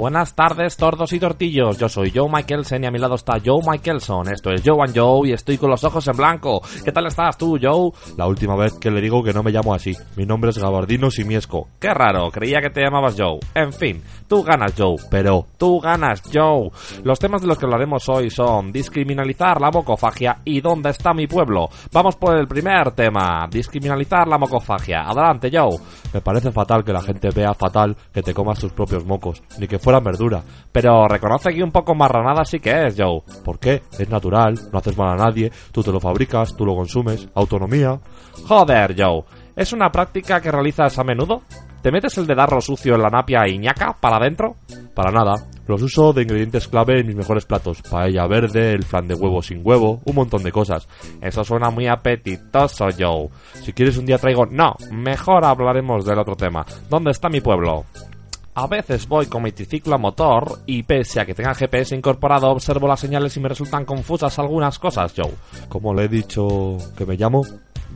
Buenas tardes, tordos y tortillos. Yo soy Joe Michelson y a mi lado está Joe Michelson. Esto es Joe and Joe y estoy con los ojos en blanco. ¿Qué tal estás tú, Joe? La última vez que le digo que no me llamo así. Mi nombre es Gabardino Simiesco. Qué raro, creía que te llamabas Joe. En fin, tú ganas, Joe. Pero tú ganas, Joe. Los temas de los que hablaremos hoy son discriminalizar la mocofagia y dónde está mi pueblo. Vamos por el primer tema. Discriminalizar la mocofagia. Adelante, Joe. Me parece fatal que la gente vea fatal que te comas tus propios mocos. Ni que fueran verdura. Pero reconoce que un poco marranada sí que es, Joe. ¿Por qué? Es natural, no haces mal a nadie, tú te lo fabricas, tú lo consumes, autonomía. Joder, Joe. ¿Es una práctica que realizas a menudo? ¿Te metes el dedarro sucio en la napia y ñaca para adentro? Para nada. Los uso de ingredientes clave en mis mejores platos. Paella verde, el flan de huevo sin huevo, un montón de cosas. Eso suena muy apetitoso, Joe. Si quieres un día traigo... No, mejor hablaremos del otro tema. ¿Dónde está mi pueblo? A veces voy con mi triciclo a motor y pese a que tenga GPS incorporado observo las señales y me resultan confusas algunas cosas, Joe. ¿Cómo le he dicho que me llamo?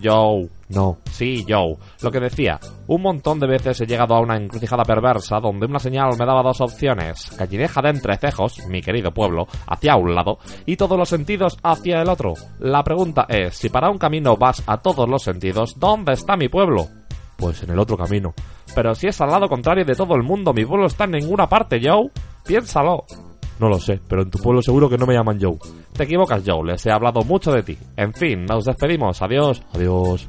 Joe. No. Sí, Joe. Lo que decía, un montón de veces he llegado a una encrucijada perversa donde una señal me daba dos opciones. Callejeja de entrecejos, mi querido pueblo, hacia un lado y todos los sentidos hacia el otro. La pregunta es, si para un camino vas a todos los sentidos, ¿dónde está mi pueblo? Pues en el otro camino. Pero si es al lado contrario de todo el mundo, mi pueblo está en ninguna parte, Joe. Piénsalo. No lo sé, pero en tu pueblo seguro que no me llaman Joe. Te equivocas, Joe, les he hablado mucho de ti. En fin, nos despedimos. Adiós. Adiós.